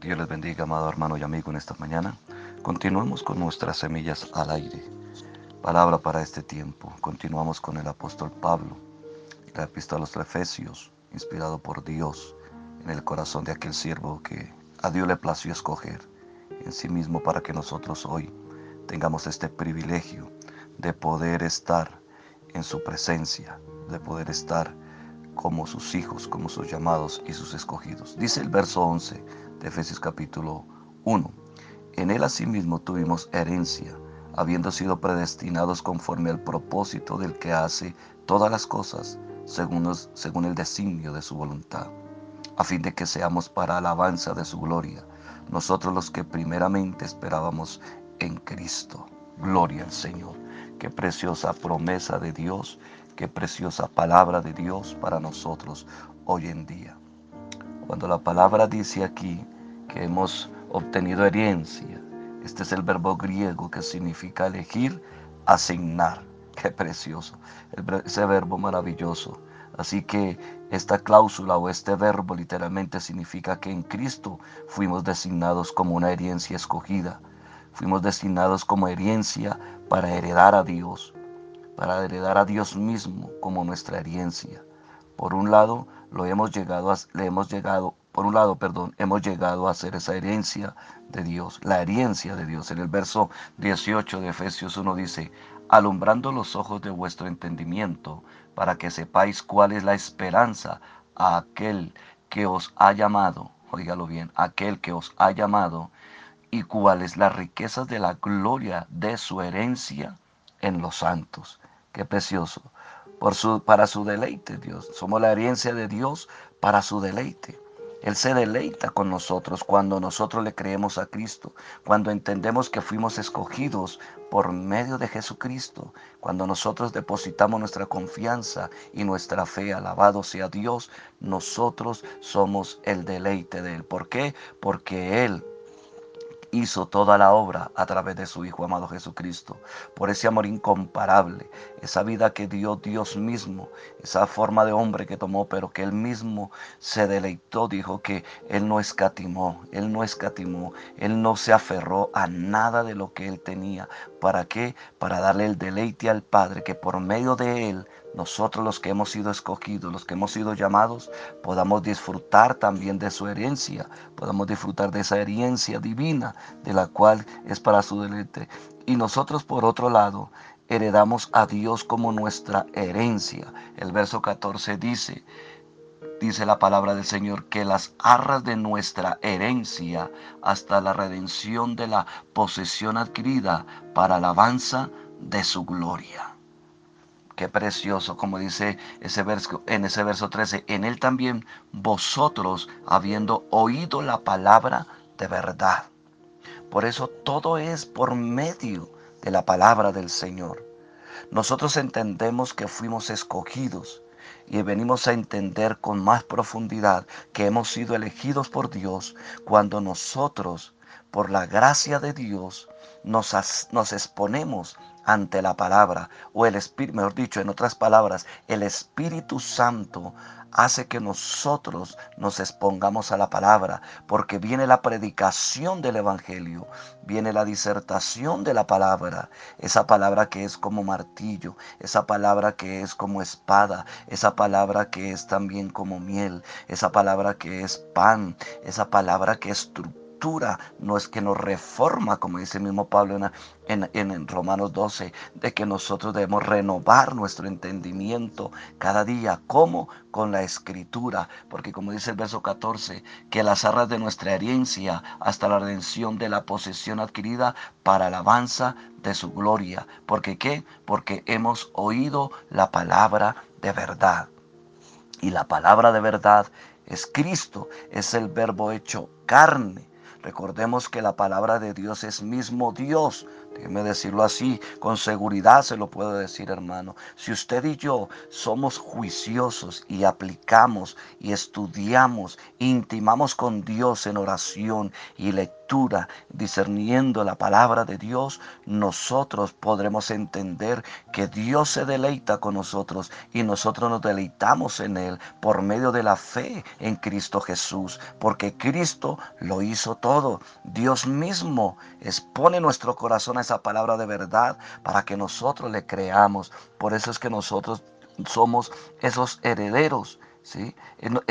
Dios les bendiga, amado hermano y amigo, en esta mañana. Continuamos con nuestras semillas al aire. Palabra para este tiempo. Continuamos con el apóstol Pablo, la epístola a los Efesios, inspirado por Dios en el corazón de aquel siervo que a Dios le plació escoger en sí mismo para que nosotros hoy tengamos este privilegio de poder estar en su presencia, de poder estar como sus hijos, como sus llamados y sus escogidos. Dice el verso 11 de Efesios capítulo 1. En él asimismo tuvimos herencia, habiendo sido predestinados conforme al propósito del que hace todas las cosas según, según el designio de su voluntad, a fin de que seamos para alabanza de su gloria, nosotros los que primeramente esperábamos en Cristo. Gloria al Señor. Qué preciosa promesa de Dios, qué preciosa palabra de Dios para nosotros hoy en día. Cuando la palabra dice aquí que hemos obtenido herencia, este es el verbo griego que significa elegir, asignar. Qué precioso, ese verbo maravilloso. Así que esta cláusula o este verbo literalmente significa que en Cristo fuimos designados como una herencia escogida. Fuimos designados como herencia para heredar a Dios, para heredar a Dios mismo como nuestra herencia. Por un lado, lo hemos llegado a, le hemos llegado, por un lado, perdón, hemos llegado a ser esa herencia de Dios, la herencia de Dios. En el verso 18 de Efesios 1 dice, alumbrando los ojos de vuestro entendimiento, para que sepáis cuál es la esperanza a aquel que os ha llamado, oígalo bien, aquel que os ha llamado, y cuáles las riquezas de la gloria de su herencia en los santos. Qué precioso para su deleite, Dios. Somos la herencia de Dios para su deleite. Él se deleita con nosotros cuando nosotros le creemos a Cristo, cuando entendemos que fuimos escogidos por medio de Jesucristo, cuando nosotros depositamos nuestra confianza y nuestra fe, alabado sea Dios, nosotros somos el deleite de Él. ¿Por qué? Porque Él hizo toda la obra a través de su Hijo amado Jesucristo. Por ese amor incomparable, esa vida que dio Dios mismo, esa forma de hombre que tomó, pero que él mismo se deleitó, dijo que él no escatimó, él no escatimó, él no se aferró a nada de lo que él tenía. ¿Para qué? Para darle el deleite al Padre, que por medio de él nosotros los que hemos sido escogidos, los que hemos sido llamados, podamos disfrutar también de su herencia, podamos disfrutar de esa herencia divina de la cual es para su deleite. Y nosotros por otro lado, heredamos a Dios como nuestra herencia. El verso 14 dice, dice la palabra del Señor, que las arras de nuestra herencia hasta la redención de la posesión adquirida para alabanza de su gloria. Qué precioso, como dice ese verso, en ese verso 13. En él también vosotros, habiendo oído la palabra de verdad. Por eso todo es por medio de la palabra del Señor. Nosotros entendemos que fuimos escogidos y venimos a entender con más profundidad que hemos sido elegidos por Dios cuando nosotros, por la gracia de Dios, nos, nos exponemos ante la palabra o el Espíritu, mejor dicho, en otras palabras, el Espíritu Santo hace que nosotros nos expongamos a la palabra, porque viene la predicación del Evangelio, viene la disertación de la palabra, esa palabra que es como martillo, esa palabra que es como espada, esa palabra que es también como miel, esa palabra que es pan, esa palabra que es no es que nos reforma, como dice el mismo Pablo en, en, Romanos 12, de que nosotros debemos renovar nuestro entendimiento cada día. ¿Cómo? Con la escritura. Porque como dice el verso 14, que las arras de nuestra herencia hasta la redención de la posesión adquirida para alabanza de su gloria. ¿Porque qué? Porque hemos oído la palabra de verdad. Y la palabra de verdad es Cristo, es el verbo hecho carne Recordemos que la palabra de Dios es mismo Dios, déjeme decirlo así, con seguridad se lo puedo decir hermano, si usted y yo somos juiciosos y aplicamos y estudiamos, intimamos con Dios en oración y lectura, discerniendo la palabra de Dios, nosotros podremos entender que Dios se deleita con nosotros y nosotros nos deleitamos en Él por medio de la fe en Cristo Jesús, porque Cristo lo hizo todo. Dios mismo expone nuestro corazón esa palabra de verdad para que nosotros le creamos. Por eso es que nosotros somos esos herederos. ¿Sí?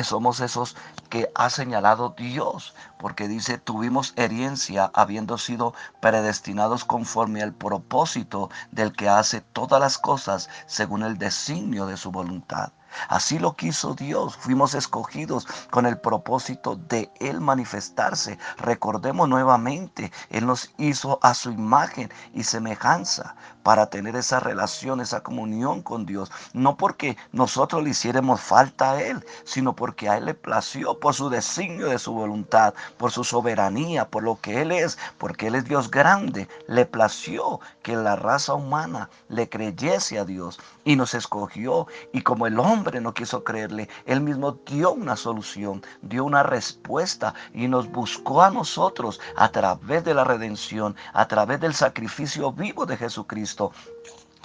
Somos esos que ha señalado Dios, porque dice, tuvimos herencia habiendo sido predestinados conforme al propósito del que hace todas las cosas según el designio de su voluntad. Así lo quiso Dios. Fuimos escogidos con el propósito de Él manifestarse. Recordemos nuevamente, Él nos hizo a su imagen y semejanza para tener esa relación, esa comunión con Dios. No porque nosotros le hiciéramos falta a Él, sino porque a Él le plació por su designio de su voluntad, por su soberanía, por lo que Él es, porque Él es Dios grande. Le plació que la raza humana le creyese a Dios y nos escogió. Y como el hombre no quiso creerle, Él mismo dio una solución, dio una respuesta y nos buscó a nosotros a través de la redención, a través del sacrificio vivo de Jesucristo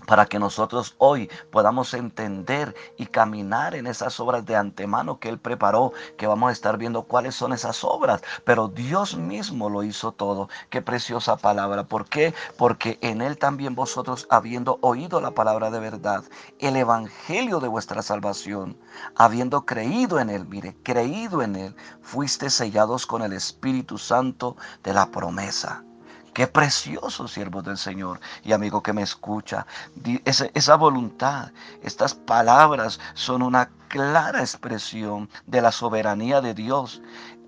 para que nosotros hoy podamos entender y caminar en esas obras de antemano que Él preparó, que vamos a estar viendo cuáles son esas obras, pero Dios mismo lo hizo todo. Qué preciosa palabra. ¿Por qué? Porque en Él también vosotros, habiendo oído la palabra de verdad, el Evangelio de vuestra salvación, habiendo creído en Él, mire, creído en Él, fuiste sellados con el Espíritu Santo de la promesa. Qué precioso, siervos del Señor y amigo que me escucha. Esa, esa voluntad, estas palabras son una clara expresión de la soberanía de Dios.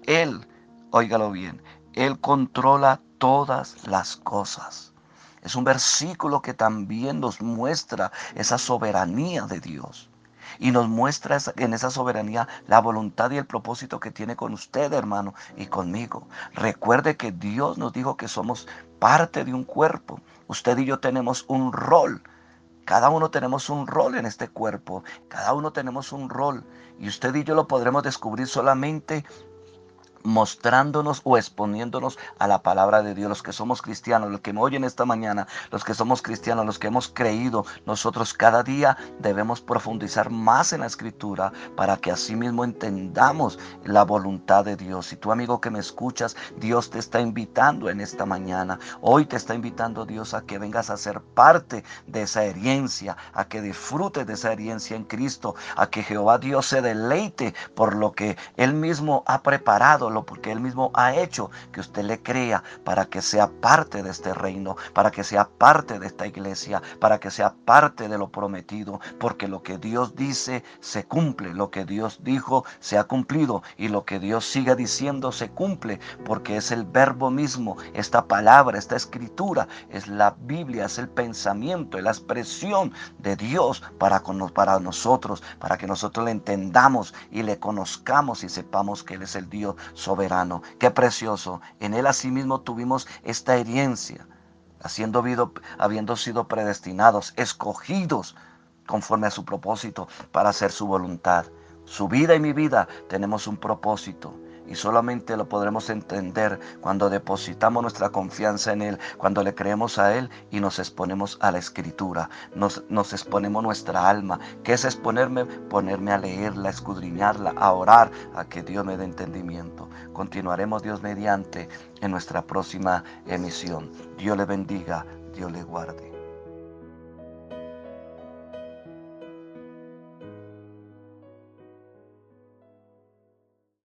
Él, óigalo bien, Él controla todas las cosas. Es un versículo que también nos muestra esa soberanía de Dios y nos muestra en esa soberanía la voluntad y el propósito que tiene con usted, hermano, y conmigo. Recuerde que Dios nos dijo que somos parte de un cuerpo. Usted y yo tenemos un rol. Cada uno tenemos un rol en este cuerpo. Cada uno tenemos un rol. Y usted y yo lo podremos descubrir solamente mostrándonos o exponiéndonos a la palabra de Dios. Los que somos cristianos, los que me oyen esta mañana, los que somos cristianos, los que hemos creído, nosotros cada día debemos profundizar más en la escritura para que así mismo entendamos la voluntad de Dios. Y tú amigo que me escuchas, Dios te está invitando en esta mañana. Hoy te está invitando Dios a que vengas a ser parte de esa herencia, a que disfrutes de esa herencia en Cristo, a que Jehová Dios se deleite por lo que Él mismo ha preparado porque Él mismo ha hecho que usted le crea para que sea parte de este reino, para que sea parte de esta iglesia, para que sea parte de lo prometido, porque lo que Dios dice se cumple, lo que Dios dijo se ha cumplido y lo que Dios sigue diciendo se cumple, porque es el verbo mismo, esta palabra, esta escritura, es la Biblia, es el pensamiento, es la expresión de Dios para, para nosotros, para que nosotros le entendamos y le conozcamos y sepamos que Él es el Dios soberano. Qué precioso. En Él asimismo tuvimos esta herencia, haciendo, habiendo sido predestinados, escogidos conforme a su propósito para hacer su voluntad. Su vida y mi vida tenemos un propósito y solamente lo podremos entender cuando depositamos nuestra confianza en Él, cuando le creemos a Él y nos exponemos a la Escritura, nos, nos exponemos nuestra alma. ¿Qué es exponerme? Ponerme a leerla, a escudriñarla, a orar, a que Dios me dé entendimiento. Continuaremos Dios mediante en nuestra próxima emisión. Dios le bendiga, Dios le guarde.